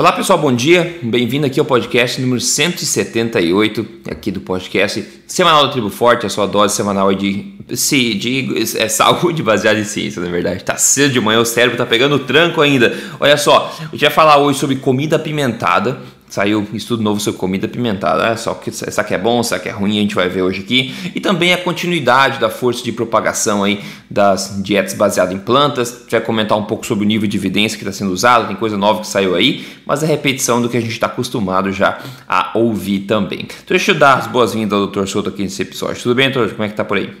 Olá pessoal, bom dia. Bem-vindo aqui ao podcast número 178 aqui do podcast semanal do Tribo Forte, a sua dose semanal de, de, de é, saúde baseada em ciência, na verdade. Tá cedo de manhã, o cérebro tá pegando tranco ainda. Olha só, eu ia falar hoje sobre comida apimentada Saiu estudo novo sobre comida apimentada. É só que essa aqui é bom, essa aqui é ruim, a gente vai ver hoje aqui. E também a continuidade da força de propagação aí das dietas baseadas em plantas. A gente vai comentar um pouco sobre o nível de evidência que está sendo usado, tem coisa nova que saiu aí, mas é repetição do que a gente está acostumado já a ouvir também. Então deixa eu dar as boas-vindas ao Dr. Souto aqui nesse episódio. Tudo bem, doutor? Como é que tá por aí?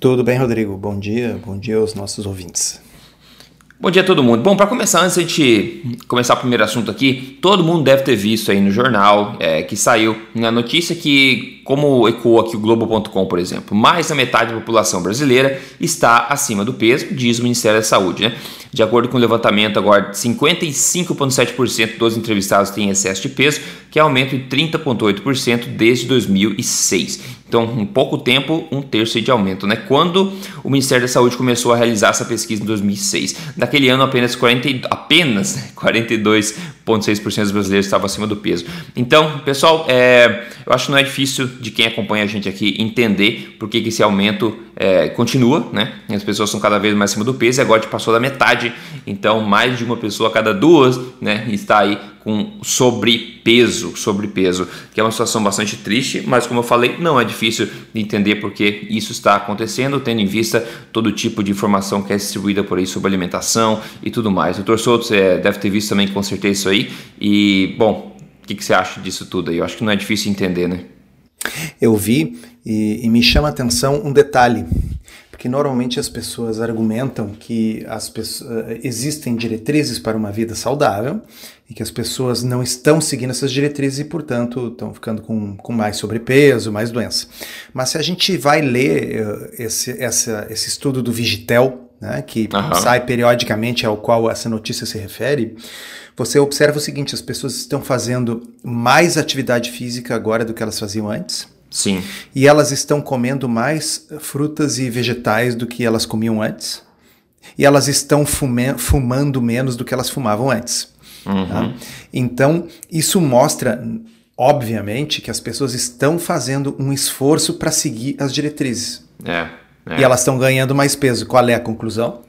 Tudo bem, Rodrigo. Bom dia, bom dia aos nossos ouvintes. Bom dia a todo mundo. Bom, para começar, antes de começar o primeiro assunto aqui, todo mundo deve ter visto aí no jornal é, que saiu a notícia que, como ecoou aqui o Globo.com, por exemplo, mais da metade da população brasileira está acima do peso, diz o Ministério da Saúde, né? De acordo com o levantamento, agora 55,7% dos entrevistados têm excesso de peso, que é aumento de 30,8% desde 2006. Então, em pouco tempo, um terço de aumento. Né? Quando o Ministério da Saúde começou a realizar essa pesquisa em 2006, naquele ano apenas, 40, apenas 42,6% dos brasileiros estavam acima do peso. Então, pessoal, é, eu acho que não é difícil de quem acompanha a gente aqui entender por que, esse aumento é, continua, né? As pessoas são cada vez mais acima do peso e agora passou da metade, então mais de uma pessoa a cada duas, né, está aí com sobrepeso, sobrepeso, que é uma situação bastante triste, mas como eu falei, não é difícil de entender porque isso está acontecendo, tendo em vista todo tipo de informação que é distribuída por aí sobre alimentação e tudo mais. O doutor Souto é, deve ter visto também com certeza isso aí e, bom, o que, que você acha disso tudo aí? Eu acho que não é difícil entender, né? Eu vi e, e me chama a atenção um detalhe, porque normalmente as pessoas argumentam que as pessoas, eh, existem diretrizes para uma vida saudável e que as pessoas não estão seguindo essas diretrizes e, portanto, estão ficando com, com mais sobrepeso, mais doença. Mas se a gente vai ler uh, esse, essa, esse estudo do Vigitel, né, que uhum. sai periodicamente ao qual essa notícia se refere, você observa o seguinte: as pessoas estão fazendo mais atividade física agora do que elas faziam antes. Sim. E elas estão comendo mais frutas e vegetais do que elas comiam antes. E elas estão fumando menos do que elas fumavam antes. Uhum. Tá? Então, isso mostra, obviamente, que as pessoas estão fazendo um esforço para seguir as diretrizes. É, é. E elas estão ganhando mais peso. Qual é a conclusão?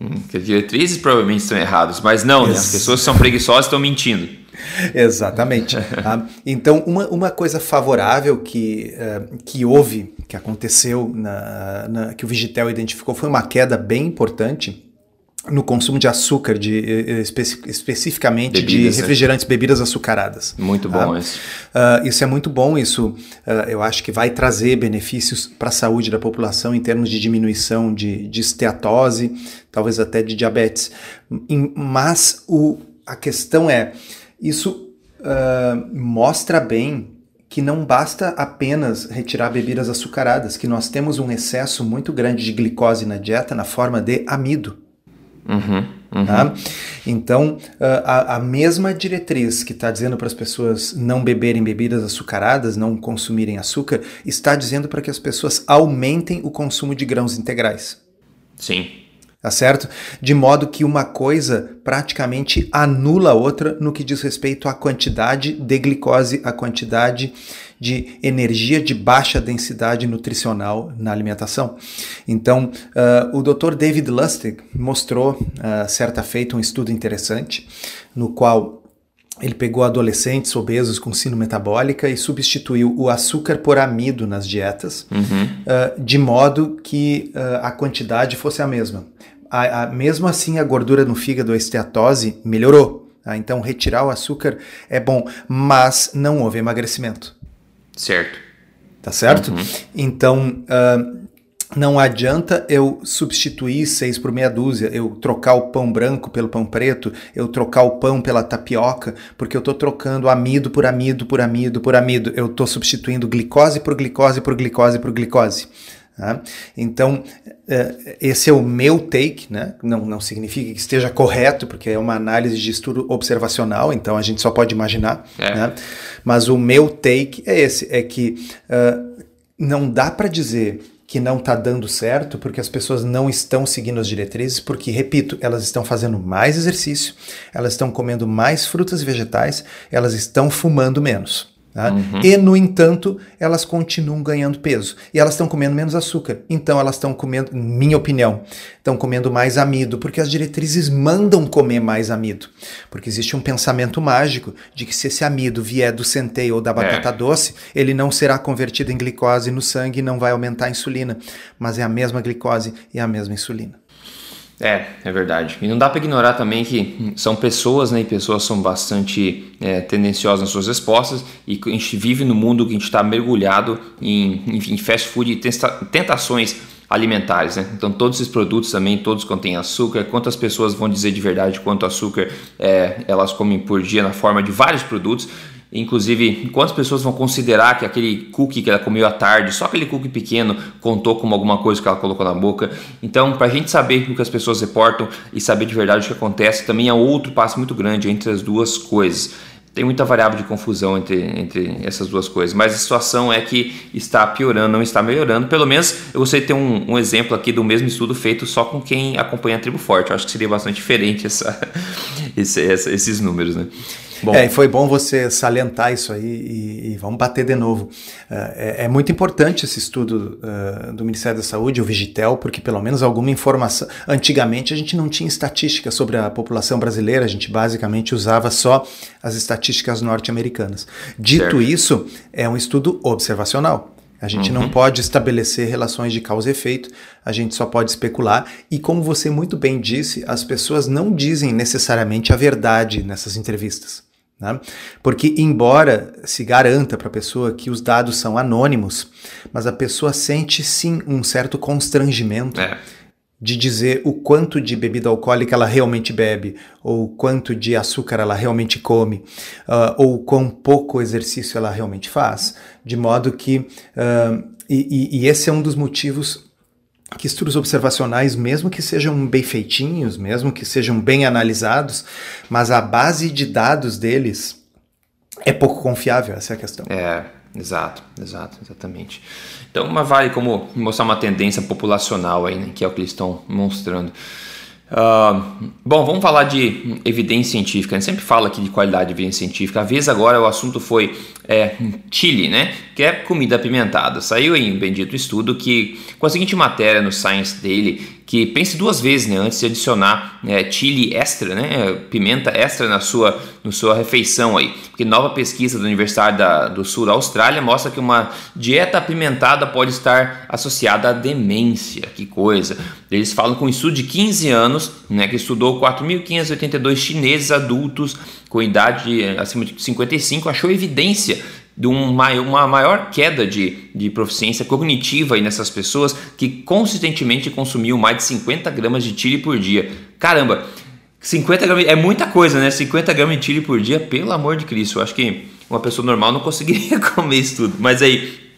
Hum, que as diretrizes provavelmente estão erradas, mas não, né? as pessoas que são preguiçosas estão mentindo. Exatamente. Tá? Então, uma, uma coisa favorável que, uh, que houve, que aconteceu, na, na, que o Vigitel identificou, foi uma queda bem importante no consumo de açúcar, de, eh, eh, espe especificamente bebidas, de refrigerantes, é. bebidas açucaradas. Muito bom tá? isso. Uh, isso é muito bom, isso uh, eu acho que vai trazer benefícios para a saúde da população em termos de diminuição de, de esteatose, talvez até de diabetes. Mas o, a questão é, isso uh, mostra bem que não basta apenas retirar bebidas açucaradas, que nós temos um excesso muito grande de glicose na dieta na forma de amido. Uhum, uhum. Tá? Então, a, a, mesma diretriz que está dizendo para as pessoas não beberem bebidas açucaradas, não consumirem açúcar, está dizendo para que as pessoas aumentem o consumo de grãos integrais. Sim tá certo? De modo que uma coisa praticamente anula a outra no que diz respeito à quantidade de glicose, a quantidade de energia de baixa densidade nutricional na alimentação. Então, uh, o Dr. David Lustig mostrou, uh, certa feita, um estudo interessante, no qual ele pegou adolescentes obesos com sino metabólica e substituiu o açúcar por amido nas dietas, uhum. uh, de modo que uh, a quantidade fosse a mesma. A, a, mesmo assim, a gordura no fígado, a esteatose, melhorou. Tá? Então, retirar o açúcar é bom, mas não houve emagrecimento. Certo. Tá certo? Uhum. Então, uh, não adianta eu substituir seis por meia dúzia, eu trocar o pão branco pelo pão preto, eu trocar o pão pela tapioca, porque eu estou trocando amido por amido por amido por amido. Eu estou substituindo glicose por glicose por glicose por glicose. Tá? Então, é, esse é o meu take, né? não, não significa que esteja correto, porque é uma análise de estudo observacional, então a gente só pode imaginar. É. Né? Mas o meu take é esse: é que uh, não dá para dizer que não está dando certo, porque as pessoas não estão seguindo as diretrizes, porque, repito, elas estão fazendo mais exercício, elas estão comendo mais frutas e vegetais, elas estão fumando menos. Tá? Uhum. E, no entanto, elas continuam ganhando peso. E elas estão comendo menos açúcar. Então, elas estão comendo, minha opinião, estão comendo mais amido, porque as diretrizes mandam comer mais amido. Porque existe um pensamento mágico de que se esse amido vier do centeio ou da batata é. doce, ele não será convertido em glicose no sangue e não vai aumentar a insulina. Mas é a mesma glicose e a mesma insulina. É, é verdade. E não dá para ignorar também que são pessoas, né? E pessoas são bastante é, tendenciosas nas suas respostas e a gente vive no mundo que a gente está mergulhado em, em fast food e tentações alimentares, né? Então todos esses produtos também, todos contêm açúcar. Quantas pessoas vão dizer de verdade quanto açúcar é, elas comem por dia na forma de vários produtos? Inclusive, quantas pessoas vão considerar que aquele cookie que ela comeu à tarde, só aquele cookie pequeno, contou como alguma coisa que ela colocou na boca? Então, para a gente saber o que as pessoas reportam e saber de verdade o que acontece, também é outro passo muito grande entre as duas coisas. Tem muita variável de confusão entre, entre essas duas coisas, mas a situação é que está piorando, não está melhorando. Pelo menos eu gostaria de ter um, um exemplo aqui do mesmo estudo feito só com quem acompanha a tribo forte. Eu acho que seria bastante diferente essa, esse, essa, esses números, né? Bom. É, e foi bom você salientar isso aí e, e vamos bater de novo. Uh, é, é, muito importante esse estudo uh, do Ministério da Saúde, o Vigitel, porque pelo menos alguma informação. Antigamente a gente não tinha estatística sobre a população brasileira, a gente basicamente usava só as estatísticas norte-americanas. Dito certo. isso, é um estudo observacional. A gente uhum. não pode estabelecer relações de causa e efeito, a gente só pode especular. E como você muito bem disse, as pessoas não dizem necessariamente a verdade nessas entrevistas. Né? Porque, embora se garanta para a pessoa que os dados são anônimos, mas a pessoa sente sim um certo constrangimento é. de dizer o quanto de bebida alcoólica ela realmente bebe, ou quanto de açúcar ela realmente come, uh, ou quão pouco exercício ela realmente faz. De modo que. Uh, e, e, esse é um dos motivos que estudos observacionais, mesmo que sejam bem feitinhos, mesmo que sejam bem analisados, mas a base de dados deles é pouco confiável, essa é a questão. É, exato, exato, exatamente. Então, uma vale como mostrar uma tendência populacional aí, né, que é o que eles estão mostrando. Uh, bom, vamos falar de evidência científica. A gente sempre fala aqui de qualidade de evidência científica. A vez agora o assunto foi é, chili, né? Que é comida apimentada. Saiu em um bendito estudo que, com a seguinte matéria no Science Daily, que pense duas vezes né, antes de adicionar é, chili extra, né, pimenta extra na sua, na sua refeição aí. Porque nova pesquisa da Universidade da, do Sul da Austrália mostra que uma dieta apimentada pode estar associada à demência. Que coisa! Eles falam com um estudo de 15 anos, né, que estudou 4.582 chineses adultos com idade acima de 55, achou evidência de um, uma maior queda de, de proficiência cognitiva aí nessas pessoas que consistentemente consumiam mais de 50 gramas de chile por dia. Caramba, 50 gramas é muita coisa, né? 50 gramas de chile por dia, pelo amor de Cristo. Eu acho que uma pessoa normal não conseguiria comer isso tudo. Mas aí,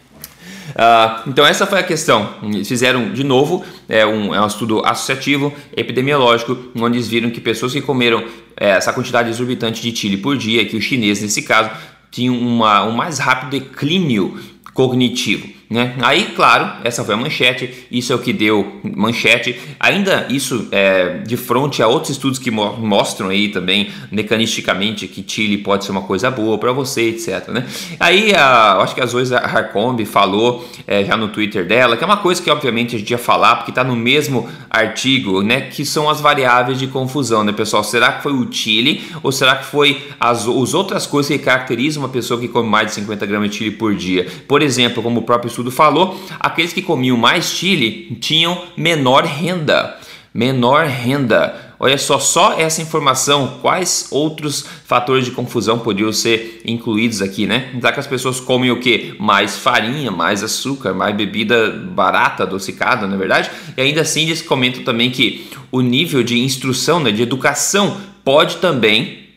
Uh, então essa foi a questão. Eles fizeram de novo é um, é um estudo associativo epidemiológico, onde eles viram que pessoas que comeram é, essa quantidade exorbitante de chile por dia, que o chinês nesse caso tinham uma, um mais rápido declínio cognitivo. Né? Aí, claro, essa foi a manchete, isso é o que deu manchete. Ainda isso é, de frente a outros estudos que mo mostram aí também mecanisticamente que Chile pode ser uma coisa boa para você, etc. Né? Aí, a, acho que a Zoe Harcombe falou é, já no Twitter dela, que é uma coisa que obviamente a gente ia falar, porque está no mesmo artigo, né? Que são as variáveis de confusão, né, pessoal? Será que foi o Chile ou será que foi as, as outras coisas que caracterizam uma pessoa que come mais de 50 gramas de Chile por dia? Por exemplo, como o próprio estudo falou, aqueles que comiam mais chile tinham menor renda. Menor renda. Olha só, só essa informação, quais outros fatores de confusão poderiam ser incluídos aqui, né? Já que as pessoas comem o que? Mais farinha, mais açúcar, mais bebida barata, adocicada, na é verdade? E ainda assim eles comentam também que o nível de instrução, né, de educação, pode também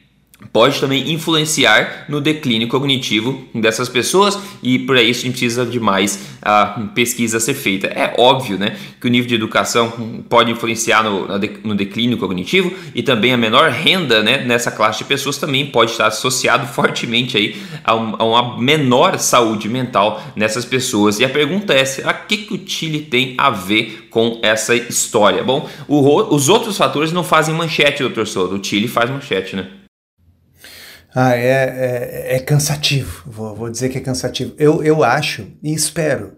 pode também influenciar no declínio cognitivo dessas pessoas e para isso a gente precisa de mais pesquisa a ser feita. É óbvio né, que o nível de educação pode influenciar no, no declínio cognitivo e também a menor renda né, nessa classe de pessoas também pode estar associado fortemente aí a, um, a uma menor saúde mental nessas pessoas. E a pergunta é, o que, que o Chile tem a ver com essa história? Bom, o, os outros fatores não fazem manchete, doutor Souto, o Chile faz manchete, né? Ah, é, é, é cansativo, vou, vou, dizer que é cansativo. Eu, eu acho e espero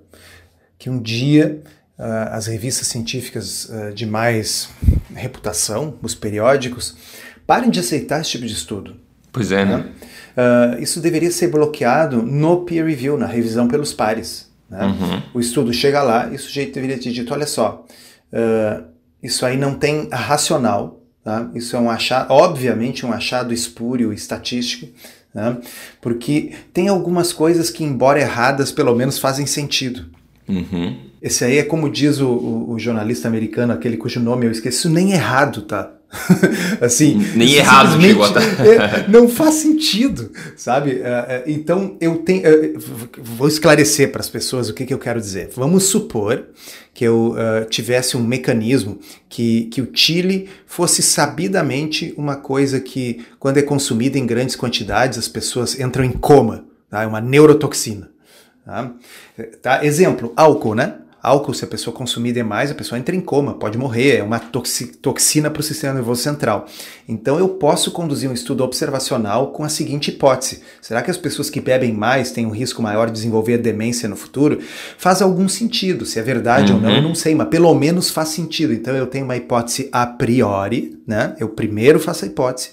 que um dia uh, as revistas científicas uh, de mais reputação, os periódicos, parem de aceitar esse tipo de estudo. Pois é, né? Uh, isso deveria ser bloqueado no peer review, na revisão pelos pares. Né? Uhum. O estudo chega lá e o sujeito deveria ter dito: olha só, isso aí não tem racional Tá? Isso é um achado, obviamente, um achado espúrio, estatístico, né? porque tem algumas coisas que, embora erradas, pelo menos fazem sentido. Uhum. Esse aí é como diz o, o, o, jornalista americano, aquele cujo nome eu esqueci, isso nem errado, tá? assim, nem errado chegou a é, não faz sentido, sabe? É, é, então eu tenho, vou esclarecer para as pessoas o que, que eu quero dizer. Vamos supor que eu uh, tivesse um mecanismo que, que o Chile fosse sabidamente uma coisa que, quando é consumida em grandes quantidades, as pessoas entram em coma, tá? É uma neurotoxina. Tá? Tá? Exemplo, álcool, né? Álcool, se a pessoa consumir demais, a pessoa entra em coma, pode morrer, é uma toxina para o sistema nervoso central. Então eu posso conduzir um estudo observacional com a seguinte hipótese: será que as pessoas que bebem mais têm um risco maior de desenvolver demência no futuro? Faz algum sentido, se é verdade uhum. ou não, eu uhum. não sei, mas pelo menos faz sentido. Então eu tenho uma hipótese a priori, né? Eu primeiro faço a hipótese,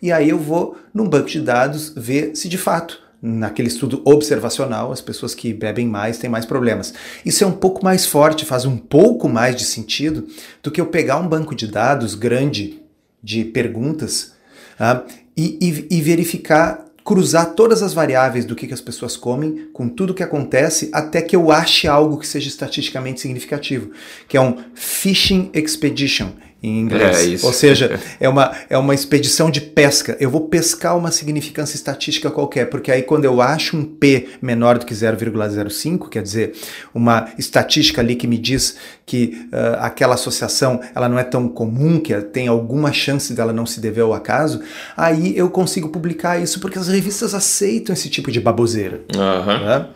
e aí eu vou num banco de dados ver se de fato naquele estudo observacional, as pessoas que bebem mais têm mais problemas. Isso é um pouco mais forte, faz um pouco mais de sentido do que eu pegar um banco de dados grande de perguntas uh, e, e, e, verificar, cruzar todas as variáveis do que, que as pessoas comem com tudo que acontece até que eu ache algo que seja estatisticamente significativo, que é um fishing expedition em inglês. É Ou seja, é uma, é uma expedição de pesca. Eu vou pescar uma significância estatística qualquer, porque aí quando eu acho um P menor do que 0,05, quer dizer, uma estatística ali que me diz que uh, aquela associação ela não é tão comum, que tem alguma chance dela não se dever ao acaso, aí eu consigo publicar isso porque as revistas aceitam esse tipo de baboseira. Uhum. Né?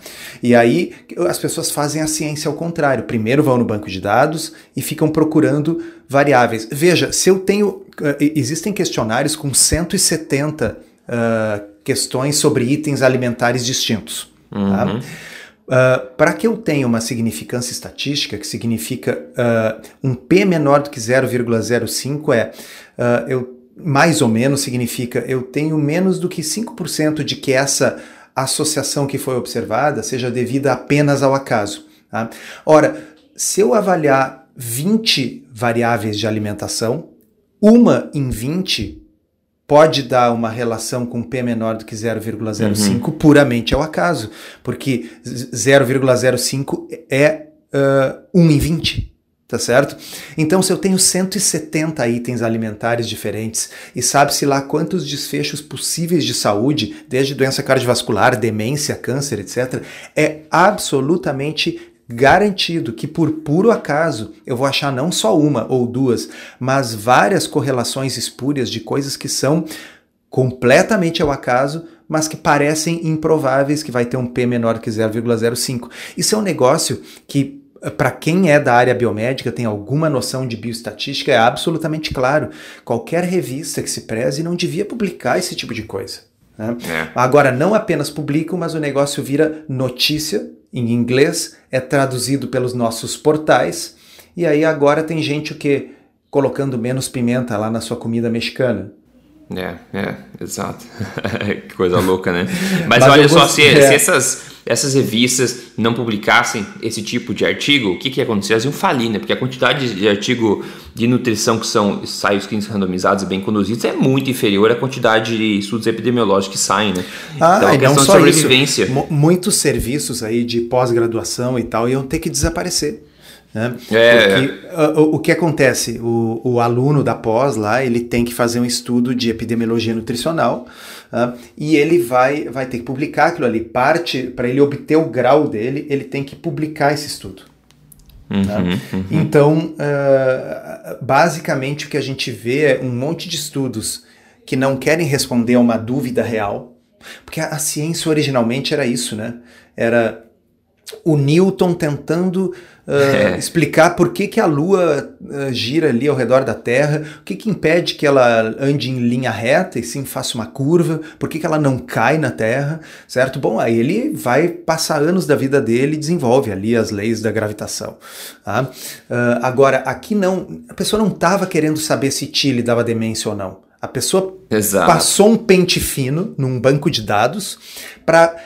E aí as pessoas fazem a ciência ao contrário. Primeiro vão no banco de dados e ficam procurando variáveis. Veja, se eu tenho. Uh, existem questionários com 170 uh, questões sobre itens alimentares distintos. Tá? Uhum. Tá? Uh, Para que eu tenha uma significância estatística, que significa uh, um P menor do que 0,05, é uh, eu, mais ou menos significa eu tenho menos do que 5% de que essa associação que foi observada seja devida apenas ao acaso. Tá? Ora, se eu avaliar 20 variáveis de alimentação, uma em 20 pode dar uma relação com P menor do que 0,05 uhum. puramente ao acaso, porque 0,05 é uh, 1 em 20, tá certo? Então, se eu tenho 170 itens alimentares diferentes e sabe-se lá quantos desfechos possíveis de saúde, desde doença cardiovascular, demência, câncer, etc., é absolutamente garantido que por puro acaso eu vou achar não só uma ou duas, mas várias correlações espúrias de coisas que são completamente ao acaso, mas que parecem improváveis que vai ter um P menor que 0,05. Isso é um negócio que para quem é da área biomédica, tem alguma noção de bioestatística, é absolutamente claro. Qualquer revista que se preze não devia publicar esse tipo de coisa. Né? É. Agora, não apenas publicam, mas o negócio vira notícia em inglês, é traduzido pelos nossos portais, e aí agora tem gente o que colocando menos pimenta lá na sua comida mexicana. É, é, exato. que coisa louca, né? Mas, Mas olha só, se, é. se, essas, essas revistas não publicassem esse tipo de artigo, o que, que ia acontecer? Elas iam falir, né? Porque a quantidade de artigo de nutrição que são ensaios clínicos randomizados e bem conduzidos é muito inferior à quantidade de estudos epidemiológicos que saem, né? Ah, então, a questão não só de sobrevivência. Isso. Muitos serviços aí de pós-graduação e tal iam ter que desaparecer. Né? É, Porque, o, o, que acontece? O, o aluno da pós lá, ele tem que fazer um estudo de epidemiologia nutricional uh, e ele vai, vai ter que publicar aquilo ali. Parte, para ele obter o grau dele, ele tem que publicar esse estudo. Uhum, né? uhum. Então, uh, basicamente, o que a gente vê é um monte de estudos que não querem responder a uma dúvida real, porque a, a ciência originalmente era isso, né? Era o Newton tentando uh, é. explicar por que, que a Lua uh, gira ali ao redor da Terra, o que, que impede que ela ande em linha reta e sim faça uma curva, por que, que ela não cai na Terra, certo? Bom, aí ele vai passar anos da vida dele e desenvolve ali as leis da gravitação. Tá? Uh, agora, aqui não, a pessoa não estava querendo saber se Chile dava demência ou não. A pessoa Exato. passou um pente fino num banco de dados para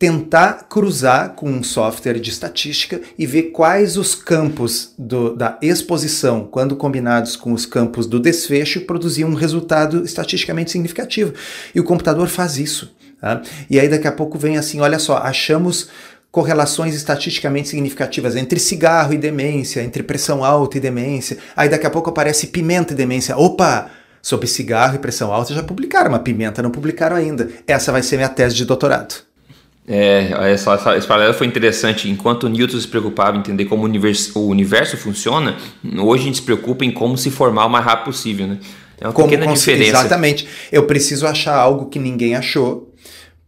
tentar cruzar com um software de estatística e ver quais os campos do, da exposição, quando combinados com os campos do desfecho, produziam um resultado estatisticamente significativo. E o computador faz isso. Tá? E aí daqui a pouco vem assim, olha só, achamos correlações estatisticamente significativas entre cigarro e demência, entre pressão alta e demência. Aí daqui a pouco aparece pimenta e demência. Opa! Sobre cigarro e pressão alta já publicaram, mas pimenta não publicaram ainda. Essa vai ser minha tese de doutorado. É, essa, essa, esse paralelo foi interessante. Enquanto Newton se preocupava em entender como o universo, o universo funciona, hoje a gente se preocupa em como se formar o mais rápido possível. Né? É uma como pequena diferença. Exatamente. Eu preciso achar algo que ninguém achou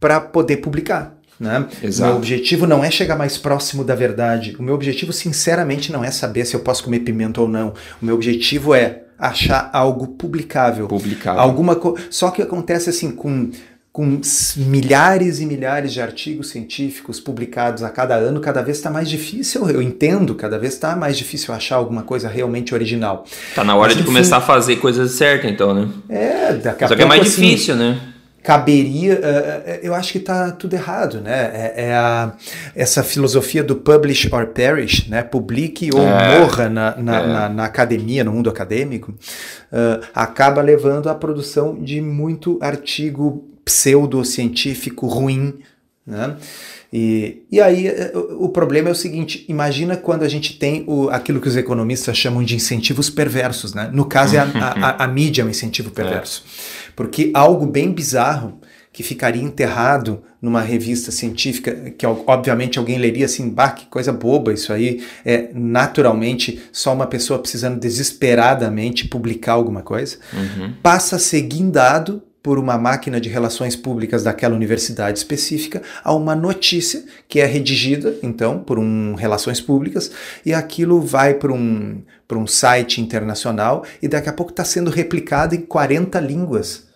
para poder publicar. Né? Exato. Meu objetivo não é chegar mais próximo da verdade. O meu objetivo, sinceramente, não é saber se eu posso comer pimenta ou não. O meu objetivo é achar algo publicável. Publicável. Alguma co... Só que acontece assim com com milhares e milhares de artigos científicos publicados a cada ano, cada vez está mais difícil, eu entendo, cada vez está mais difícil achar alguma coisa realmente original. Tá na hora Mas, de enfim, começar a fazer coisas certas, então, né? É, daqui a Só pouco, que é mais assim, difícil, né? caberia, uh, eu acho que está tudo errado, né? É, é, a, essa filosofia do publish or perish, né? Publique ou é, morra na, na, é. na, na, academia, no mundo acadêmico, uh, acaba levando à produção de muito artigo pseudocientífico ruim, né? E, e aí eh, o, o problema é o seguinte: imagina quando a gente tem o, aquilo que os economistas chamam de incentivos perversos, né? No caso, é a, a, a, mídia é um incentivo é. perverso. É. Porque algo bem bizarro que ficaria enterrado numa revista científica, que obviamente alguém leria assim, bah, que coisa boba, isso aí é naturalmente só uma pessoa precisando desesperadamente publicar alguma coisa, uhum. passa a ser guindado por uma máquina de relações públicas daquela universidade específica a uma notícia que é redigida, então, por um relações públicas, e aquilo vai para um, um site internacional e daqui a pouco está sendo replicado em 40 línguas.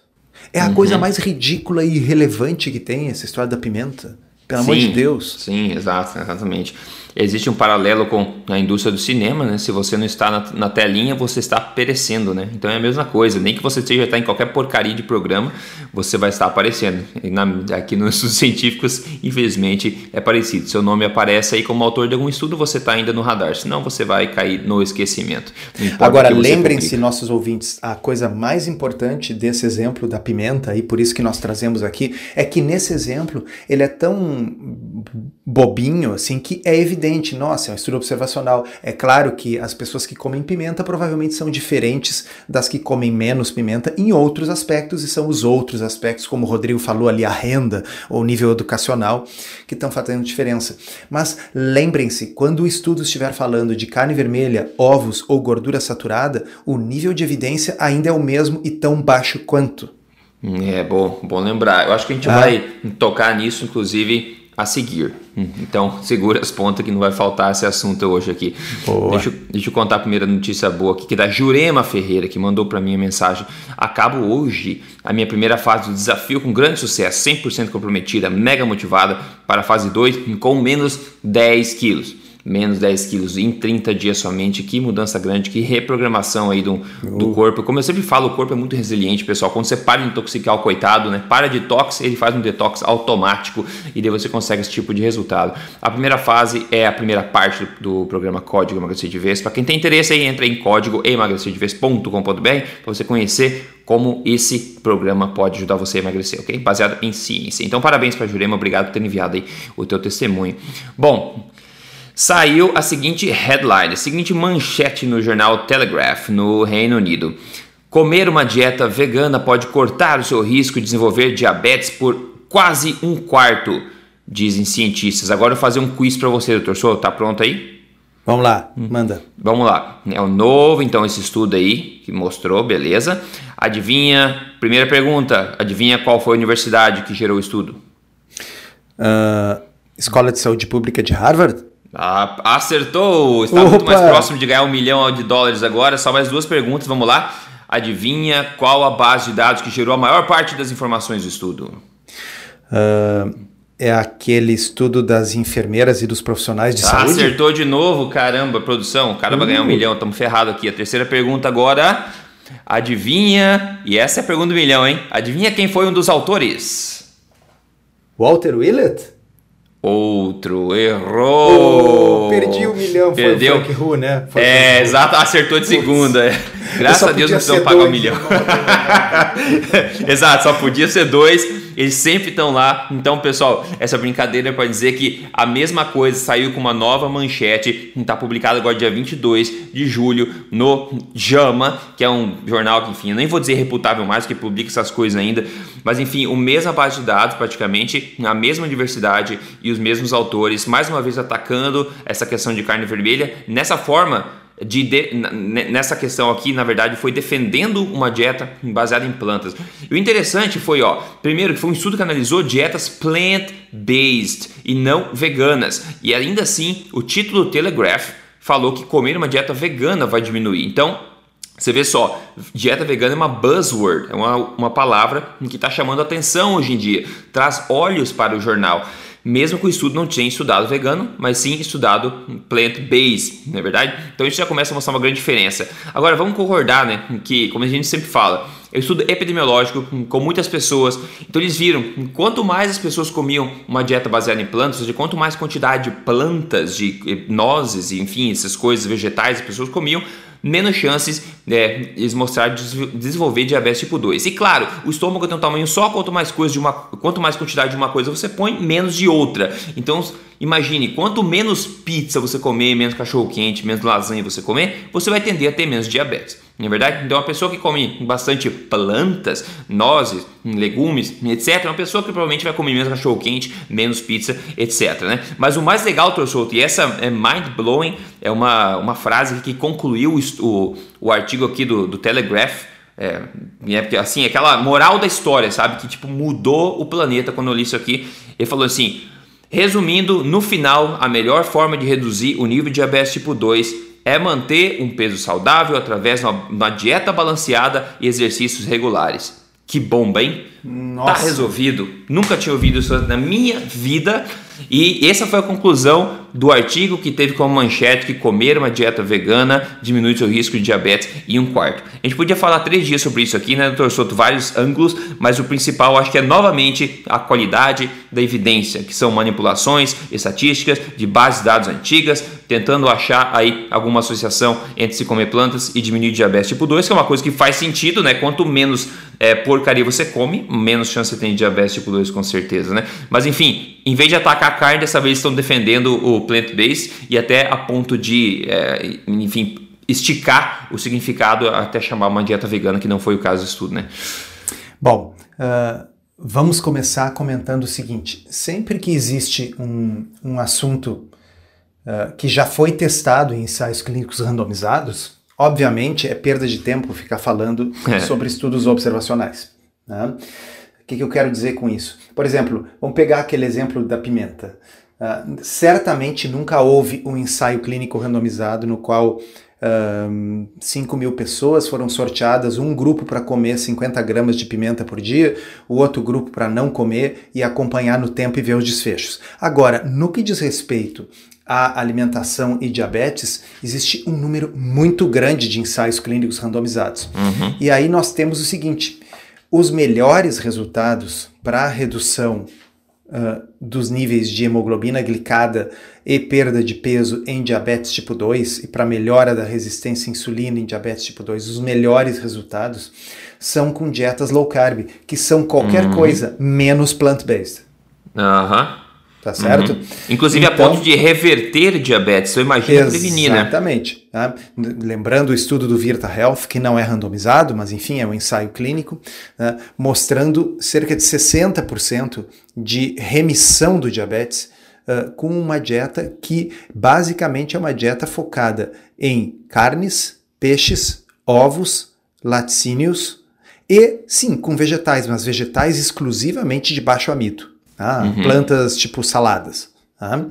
É a uhum. coisa mais ridícula e irrelevante que tem essa história da pimenta. Pelo sim, amor de Deus. Sim, exato, exatamente. Existe um paralelo com a indústria do cinema, né? Se você não está na, na, telinha, você está perecendo, né? Então é a mesma coisa. Nem que você esteja estar em qualquer porcaria de programa, você vai estar aparecendo. Na, aqui nos estudos científicos, infelizmente, é parecido. Seu nome aparece aí como autor de algum estudo, você está ainda no radar. Senão você vai cair no esquecimento. Agora, lembrem-se, nossos ouvintes, a coisa mais importante desse exemplo da pimenta, e por isso que nós trazemos aqui, é que nesse exemplo ele é tão bobinho assim que é evidente evidente, nossa, é um estudo observacional. É claro que as pessoas que comem pimenta provavelmente são diferentes das que comem menos pimenta em outros aspectos, e são os outros aspectos, como o Rodrigo falou ali, a renda ou o nível educacional, que estão fazendo diferença. Mas lembrem-se, quando o estudo estiver falando de carne vermelha, ovos ou gordura saturada, o nível de evidência ainda é o mesmo e tão baixo quanto. É bom, bom lembrar. Eu acho que a gente ah. vai tocar nisso, inclusive, a seguir. Então, segura as pontas que não vai faltar esse assunto hoje aqui. Deixa, deixa, eu contar a primeira notícia boa aqui, que é da Jurema Ferreira, que mandou para mim a mensagem. Acabo hoje a minha primeira fase do desafio com grande sucesso, 100% comprometida, mega motivada para a fase 2 com menos 10 quilos menos 10 quilos em 30 dias somente. Que mudança grande, que reprogramação aí do, do corpo. Como eu sempre falo, o corpo é muito resiliente, pessoal. Quando você para de intoxicar o coitado, né? Para de detox, ele faz um detox automático e daí você consegue esse tipo de resultado. A primeira fase é a primeira parte do, do programa Código Emagrecer de Vez. Para quem tem interesse aí, entra em código emagrecerdevez.com.br para você conhecer como esse programa pode ajudar você a emagrecer, ok? Baseado em ciência. Então, parabéns para a Jurema, obrigado por ter enviado aí o teu testemunho. Bom, Saiu a seguinte headline, a seguinte manchete no jornal Telegraph, no Reino Unido. Comer uma dieta vegana pode cortar o seu risco de desenvolver diabetes por quase um quarto, dizem cientistas. Agora eu vou fazer um quiz para você, doutor Souto. Tá pronto aí? Vamos lá, manda. Vamos lá. É o novo, então, esse estudo aí que mostrou, beleza. Adivinha, primeira pergunta, adivinha qual foi a universidade que gerou o estudo? Uh, Escola de Saúde Pública de Harvard? Ah, acertou! Está Opa. muito mais próximo de ganhar um milhão de dólares agora. Só mais duas perguntas, vamos lá. Adivinha qual a base de dados que gerou a maior parte das informações do estudo? Uh, é aquele estudo das enfermeiras e dos profissionais de ah, saúde? Acertou de novo, caramba, produção. O cara vai ganhar um milhão, estamos ferrados aqui. A terceira pergunta agora. Adivinha, e essa é a pergunta do milhão, hein? Adivinha quem foi um dos autores? Walter Willett? Outro, errou! Oh, perdi um milhão, Perdeu. foi o Frank Hu, né? Foi é, exato, acertou de segunda. Graças a Deus não precisam pagar um milhão. exato, só podia ser dois eles sempre estão lá. Então, pessoal, essa brincadeira é para dizer que a mesma coisa saiu com uma nova manchete, está publicada agora dia 22 de julho no JAMA, que é um jornal que, enfim, eu nem vou dizer reputável mais, que publica essas coisas ainda, mas enfim, o mesma base de dados praticamente, a mesma diversidade e os mesmos autores, mais uma vez atacando essa questão de carne vermelha, nessa forma de, de, nessa questão aqui, na verdade, foi defendendo uma dieta baseada em plantas. E o interessante foi, ó, primeiro que foi um estudo que analisou dietas plant-based e não veganas. E ainda assim, o título do Telegraph falou que comer uma dieta vegana vai diminuir. Então, você vê só, dieta vegana é uma buzzword, é uma, uma palavra que está chamando atenção hoje em dia, traz olhos para o jornal mesmo que o estudo não tenha estudado vegano, mas sim estudado plant-based, não é verdade? Então isso já começa a mostrar uma grande diferença. Agora vamos concordar, né, que como a gente sempre fala, é um estudo epidemiológico com muitas pessoas, então eles viram quanto mais as pessoas comiam uma dieta baseada em plantas, de quanto mais quantidade de plantas, de nozes, enfim, essas coisas vegetais as pessoas comiam, menos chances é, eles mostrarem de desenvolver diabetes tipo 2. E claro, o estômago tem um tamanho só, quanto mais coisa de uma, quanto mais quantidade de uma coisa você põe, menos de outra. Então, imagine, quanto menos pizza você comer, menos cachorro quente, menos lasanha você comer, você vai tender a ter menos diabetes. Não é verdade? Então, uma pessoa que come bastante plantas, nozes, legumes, etc., é uma pessoa que provavelmente vai comer menos cachorro quente, menos pizza, etc. Né? Mas o mais legal, Torçoto, e essa é mind blowing, é uma, uma frase que concluiu o, o, artigo aqui do, do Telegraph. É, é assim, aquela moral da história, sabe? Que tipo mudou o planeta quando eu li isso aqui. Ele falou assim: resumindo, no final, a melhor forma de reduzir o nível de diabetes tipo 2 é manter um peso saudável através de uma, uma dieta balanceada e exercícios regulares. Que bomba, hein? Nossa. Tá resolvido. Nunca tinha ouvido isso na minha vida. E essa foi a conclusão do artigo que teve como manchete que comer uma dieta vegana diminui seu risco de diabetes em um quarto. A gente podia falar três dias sobre isso aqui, né, doutor Soto? Vários ângulos, mas o principal acho que é novamente a qualidade da evidência, que são manipulações estatísticas de bases de dados antigas, tentando achar aí alguma associação entre se comer plantas e diminuir diabetes tipo 2, que é uma coisa que faz sentido, né? Quanto menos é, porcaria você come, menos chance você tem de diabetes tipo 2, com certeza, né? Mas enfim, em vez de atacar a carne, dessa vez estão defendendo o plant-based e até a ponto de, é, enfim, esticar o significado até chamar uma dieta vegana, que não foi o caso do estudo, né? Bom, uh, vamos começar comentando o seguinte: sempre que existe um, um assunto uh, que já foi testado em ensaios clínicos randomizados, obviamente é perda de tempo ficar falando é. sobre estudos observacionais. Né? O que, que eu quero dizer com isso? Por exemplo, vamos pegar aquele exemplo da pimenta. Uh, certamente nunca houve um ensaio clínico randomizado no qual uh, 5 mil pessoas foram sorteadas, um grupo para comer 50 gramas de pimenta por dia, o outro grupo para não comer e acompanhar no tempo e ver os desfechos. Agora, no que diz respeito à alimentação e diabetes, existe um número muito grande de ensaios clínicos randomizados. Uhum. E aí nós temos o seguinte: os melhores resultados para a redução uh, dos níveis de hemoglobina glicada e perda de peso em diabetes tipo 2 e para melhora da resistência à insulina em diabetes tipo 2, os melhores resultados são com dietas low carb, que são qualquer uhum. coisa menos plant-based. Aham. Uhum. Tá certo? Uhum. Inclusive então, a ponto de reverter diabetes, eu imagino prevenir, né? Exatamente. Tá? Lembrando o estudo do Virta Health, que não é randomizado, mas enfim, é um ensaio clínico, né? mostrando cerca de 60% de remissão do diabetes uh, com uma dieta que basicamente é uma dieta focada em carnes, peixes, ovos, laticínios e, sim, com vegetais, mas vegetais exclusivamente de baixo amido. Tá? Uhum. Plantas tipo saladas. Tá?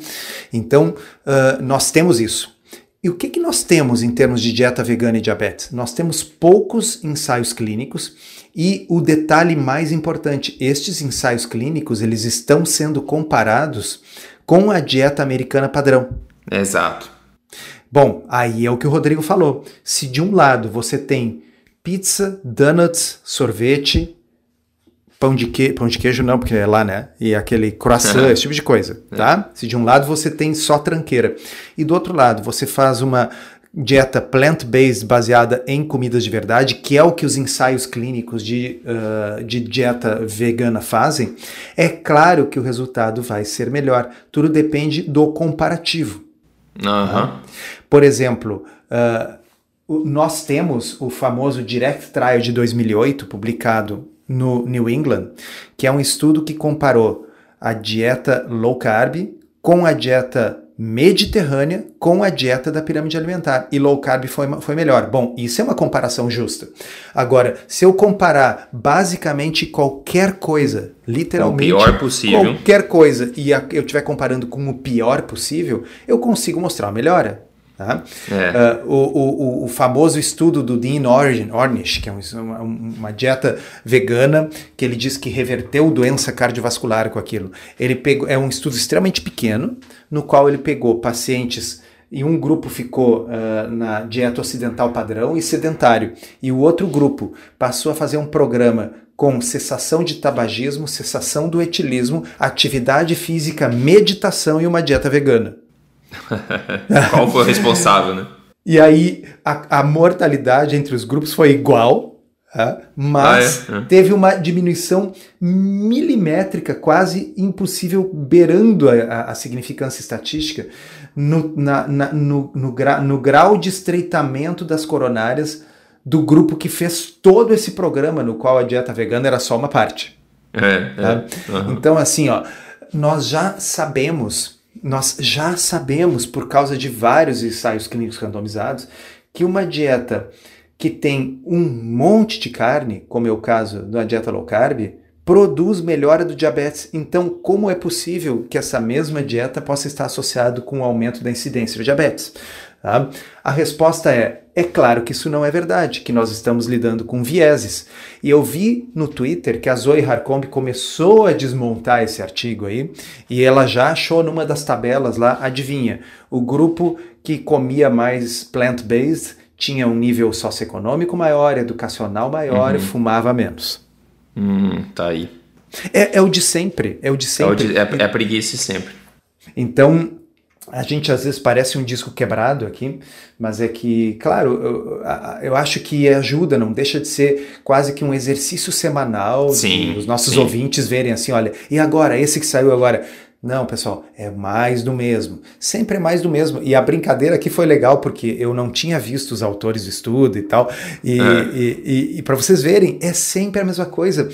Então, uh, nós temos isso. E o que, que nós temos em termos de dieta vegana e diabetes? Nós temos poucos ensaios clínicos e o detalhe mais importante, estes ensaios clínicos eles estão sendo comparados com a dieta americana padrão. Exato. Bom, aí é o que o Rodrigo falou. Se de um lado você tem pizza, donuts, sorvete, pão de, que, pão de queijo não, porque é lá, né? E aquele croissant, esse tipo de coisa, é. tá? Se de um lado você tem só tranqueira e do outro lado você faz uma dieta plant-based baseada em comidas de verdade, que é o que os ensaios clínicos de, uh, de dieta vegana fazem, é claro que o resultado vai ser melhor. Tudo depende do comparativo. Uhum. Tá? Por exemplo, uh, nós temos o famoso Direct Trial de 2008, publicado no New England, que é um estudo que comparou a dieta low carb com a dieta mediterrânea com a dieta da pirâmide alimentar. E low carb foi, foi melhor. Bom, isso é uma comparação justa. Agora, se eu comparar basicamente qualquer coisa, literalmente. O pior possível. Qualquer coisa, e a, eu estiver comparando com o pior possível, eu consigo mostrar uma melhora. Tá? É. Uh, o, o, o, famoso estudo do Dean Ornish, que é uma, uma, dieta vegana, que ele diz que reverteu doença cardiovascular com aquilo. Ele pegou, é um estudo extremamente pequeno, no qual ele pegou pacientes e um grupo ficou uh, na dieta ocidental padrão e sedentário, e o outro grupo passou a fazer um programa com cessação de tabagismo, cessação do etilismo, atividade física, meditação e uma dieta vegana. Qual foi o responsável, né? E aí a, a mortalidade entre os grupos foi igual, tá? mas ah, é? É. teve uma diminuição milimétrica, quase impossível, beirando a, a significância estatística, no, na, na, no, no, gra, no grau de estreitamento das coronárias do grupo que fez todo esse programa, no qual a dieta vegana era só uma parte. É, tá? é, uhum. Então, assim, ó, nós já sabemos nós já sabemos, por causa de vários ensaios clínicos randomizados, que uma dieta que tem um monte de carne, como é o caso da dieta low carb, produz melhora do diabetes. Então, como é possível que essa mesma dieta possa estar associada com o aumento da incidência de diabetes? Tá? A resposta é: é claro que isso não é verdade, que nós estamos lidando com vieses. E eu vi no Twitter que a Zoe Harcombe começou a desmontar esse artigo aí, e ela já achou numa das tabelas lá, adivinha, o grupo que comia mais plant-based tinha um nível socioeconômico maior, educacional maior uhum. e fumava menos. Hum, tá aí. É, é, o de sempre, é o de sempre. É, o de, é, é preguiça sempre. Então, a gente às vezes parece um disco quebrado aqui, mas é que, claro, eu, eu, acho que ajuda, não deixa de ser quase que um exercício semanal sim, os nossos sim. ouvintes verem assim, olha, e agora, esse que saiu agora, não, pessoal, é mais do mesmo. Sempre é mais do mesmo. E a brincadeira aqui foi legal porque eu não tinha visto os autores do estudo e tal. E, é. e, e, e para vocês verem, é sempre a mesma coisa.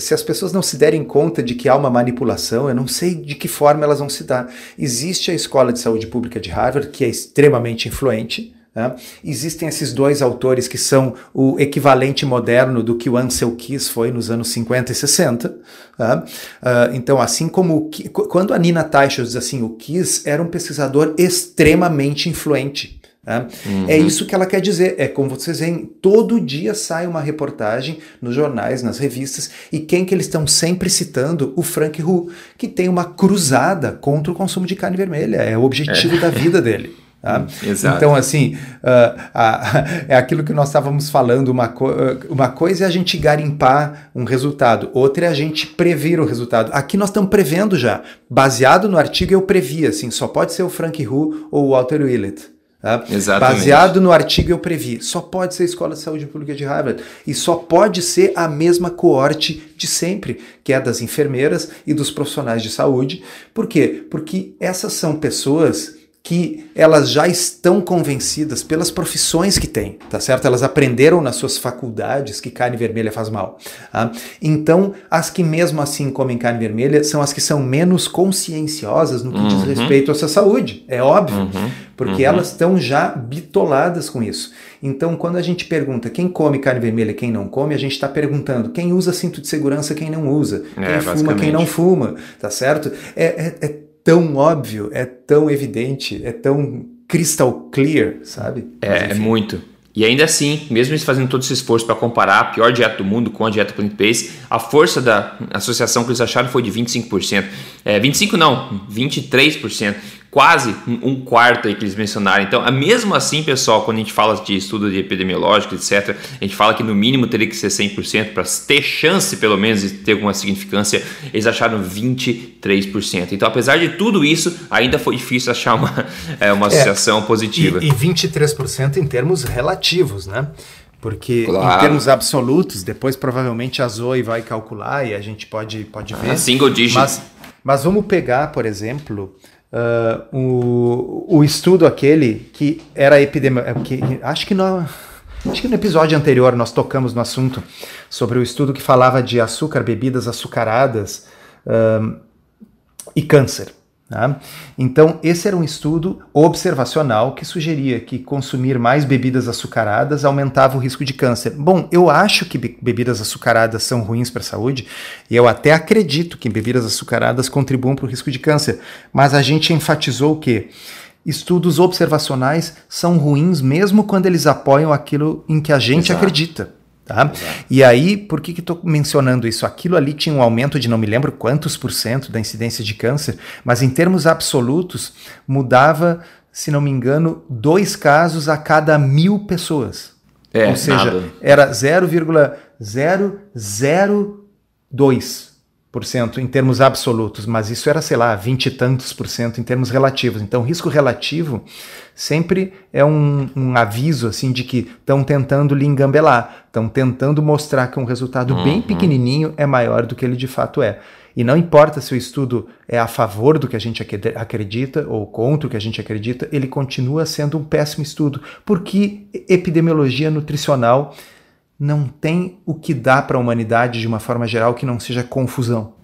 Se as pessoas não se derem conta de que há uma manipulação, eu não sei de que forma elas vão se dar. Existe a Escola de Saúde Pública de Harvard, que é extremamente influente né? Existem esses dois autores que são o equivalente moderno do que o Ansel Keys foi nos anos 50 e 60. Né? Uh, então, assim como quando a Nina Teicholz diz assim, o Keys era um pesquisador extremamente influente. Né? Uhum. É isso que ela quer dizer. É como vocês veem, todo dia sai uma reportagem nos jornais, nas revistas, e quem que eles estão sempre citando? O Frank Hu, que tem uma cruzada contra o consumo de carne vermelha. É o objetivo é. da vida dele. Tá? Então, assim, uh, é aquilo que nós estávamos falando: uma, co uma coisa é a gente garimpar um resultado, outra é a gente prever o resultado. Aqui nós estamos prevendo já. Baseado no artigo, eu previ, assim, só pode ser o Frank Hu ou o Walter Willett. Tá? Baseado no artigo eu previ, só pode ser a Escola de Saúde Pública de Harvard e só pode ser a mesma coorte de sempre, que é das enfermeiras e dos profissionais de saúde. Por quê? Porque essas são pessoas que elas já estão convencidas pelas profissões que têm, tá certo? Elas aprenderam nas suas faculdades que carne vermelha faz mal. Tá? Então, as que mesmo assim comem carne vermelha são as que são menos conscienciosas no que uhum. diz respeito à sua saúde, é óbvio, uhum. porque uhum. elas estão já bitoladas com isso. Então, quando a gente pergunta quem come carne vermelha e quem não come, a gente está perguntando quem usa cinto de segurança, quem não usa, quem é, fuma, quem não fuma, tá certo? é, é, é tão óbvio, é tão evidente, é tão crystal clear, sabe? É, é muito. E ainda assim, mesmo eles fazendo todo esse esforço para comparar a pior dieta do mundo com a dieta plant-based, a força da associação que eles acharam foi de 25%. É, 25% não, 23% quase um quarto aí que eles mencionaram. Então, é mesmo assim, pessoal, quando a gente fala de estudo de epidemiológico, etc., a gente fala que no mínimo teria que ser 100% para ter chance, pelo menos, de ter alguma significância. Eles acharam 23%. Então, apesar de tudo isso, ainda foi difícil achar uma, é, uma associação é, positiva. E, e 23% em termos relativos, né? Porque claro. em termos absolutos, depois provavelmente a Zoe vai calcular e a gente pode, pode ver. Ah, single digit. Mas, mas vamos pegar, por exemplo, uh, o, o estudo aquele que era epidemiológico. Acho que no, acho que no episódio anterior nós tocamos no assunto sobre o estudo que falava de açúcar, bebidas açucaradas uh, e câncer. Tá? Então, esse era um estudo observacional que sugeria que consumir mais bebidas açucaradas aumentava o risco de câncer. Bom, eu acho que bebidas açucaradas são ruins para a saúde e eu até acredito que bebidas açucaradas contribuam para o risco de câncer, mas a gente enfatizou o quê? Estudos observacionais são ruins mesmo quando eles apoiam aquilo em que a gente Exato. acredita. Tá? E aí, por que estou mencionando isso? Aquilo ali tinha um aumento de não me lembro quantos por cento da incidência de câncer, mas em termos absolutos mudava, se não me engano, dois casos a cada mil pessoas. É, Ou seja, nada. era 0,002 em termos absolutos, mas isso era, sei lá, 20 e tantos por cento em termos relativos. Então, risco relativo sempre é um, um aviso assim de que estão tentando lhe engambelar, estão tentando mostrar que um resultado uhum. bem pequenininho é maior do que ele de fato é. E não importa se o estudo é a favor do que a gente acredita ou contra o que a gente acredita, ele continua sendo um péssimo estudo, porque epidemiologia nutricional não tem o que dá para a humanidade de uma forma geral que não seja confusão.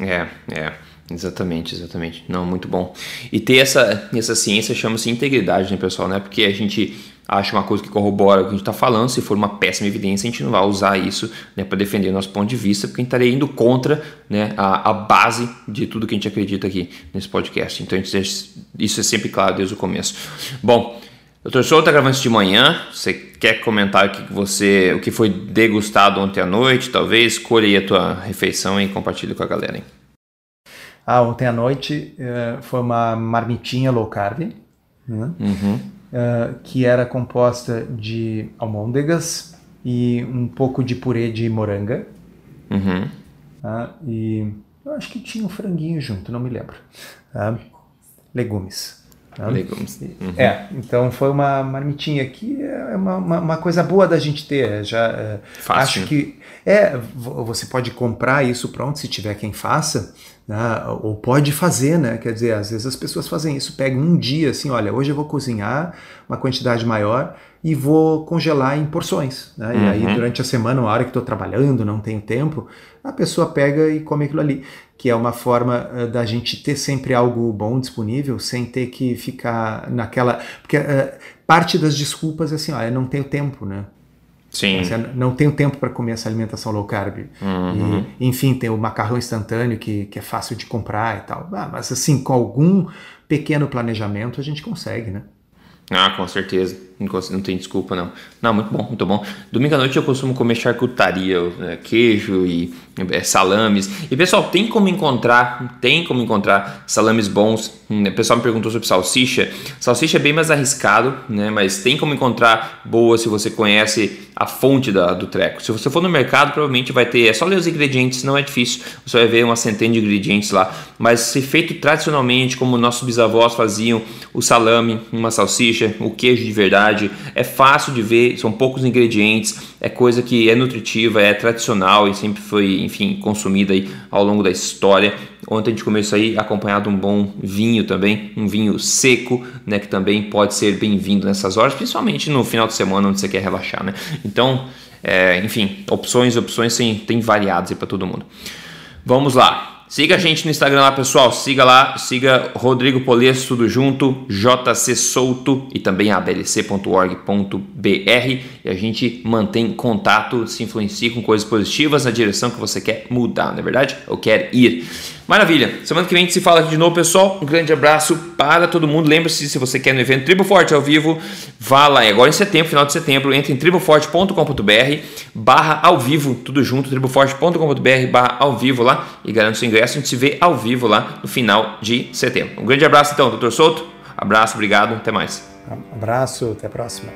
É, é. Exatamente, exatamente. Não, muito bom. E ter essa, essa ciência chama-se integridade, né, pessoal? Não é porque a gente acha uma coisa que corrobora o que a gente está falando, se for uma péssima evidência, a gente não vai usar isso né, para defender o nosso ponto de vista, porque a gente estaria indo contra né, a, a base de tudo que a gente acredita aqui nesse podcast. Então, isso é sempre claro desde o começo. Bom, Doutor Souto está gravando isso de manhã. Você quer comentar o que você, o que foi degustado ontem à noite? Talvez escolha aí a tua refeição e compartilhe com a galera. Hein? Ah, ontem à noite uh, foi uma marmitinha low carb, né? uhum. uh, que era composta de almôndegas e um pouco de purê de moranga. Uhum. Uh, e eu acho que tinha um franguinho junto, não me lembro. legumes. Legumes. Uhum. É, então foi uma marmitinha que é uma, uma, uma coisa boa da gente ter. É, já é, Fácil. acho que é você pode comprar isso pronto se tiver quem faça, né? ou pode fazer, né? Quer dizer, às vezes as pessoas fazem isso, pegam um dia assim, olha, hoje eu vou cozinhar uma quantidade maior e vou congelar em porções. Né? Uhum. E aí, uhum. durante a semana, uma hora que estou trabalhando, não tenho tempo, a pessoa pega e come aquilo ali. Que é uma forma uh, da gente ter sempre algo bom disponível, sem ter que ficar naquela. Porque uh, parte das desculpas é assim, ó, eu não tenho tempo, né? Sim. Você não tenho tempo para comer essa alimentação low carb. Uhum. E, enfim, tem o macarrão instantâneo que, que é fácil de comprar e tal. Ah, mas assim, com algum pequeno planejamento a gente consegue, né? Ah, com certeza. Não tem desculpa, não. Não, muito bom, muito bom. Domingo à noite eu costumo comer charcutaria, é, queijo e é, salames. E pessoal, tem como encontrar, tem como encontrar salames bons. Hum, o pessoal me perguntou sobre salsicha. Salsicha é bem mais arriscado, né? Mas tem como encontrar boa se você conhece a fonte da, do treco. Se você for no mercado, provavelmente vai ter. É só ler os ingredientes, não é difícil. Você vai ver uma centena de ingredientes lá. Mas se feito tradicionalmente, como nossos bisavós faziam, o salame, uma salsicha, o queijo de verdade, é fácil de ver, são poucos ingredientes, é coisa que é nutritiva, é tradicional e sempre foi, enfim, consumida aí ao longo da história. Ontem a gente comeu isso aí acompanhado de um bom vinho também, um vinho seco, né, que também pode ser bem-vindo nessas horas, principalmente no final de semana onde você quer relaxar, né? Então, é, enfim, opções, opções tem, tem variadas aí para todo mundo. Vamos lá. Siga a gente no Instagram lá, pessoal. Siga lá, siga Rodrigo Polesso, tudo junto, JC Souto e também ablc.org.br. E a gente mantém contato, se influencia com coisas positivas na direção que você quer mudar, não é verdade? Ou quer ir. Maravilha. Semana que vem a gente se fala aqui de novo, pessoal. Um grande abraço para todo mundo. Lembre-se, se você quer no evento Tribo Forte ao vivo, vá lá. E agora em setembro, final de setembro, entre em triboforte.com.br barra ao vivo, tudo junto, triboforte.com.br barra ao vivo lá e garante seu ingresso. A gente se vê ao vivo lá no final de setembro. Um grande abraço então, doutor Souto. Abraço, obrigado, até mais. Um abraço, até a próxima.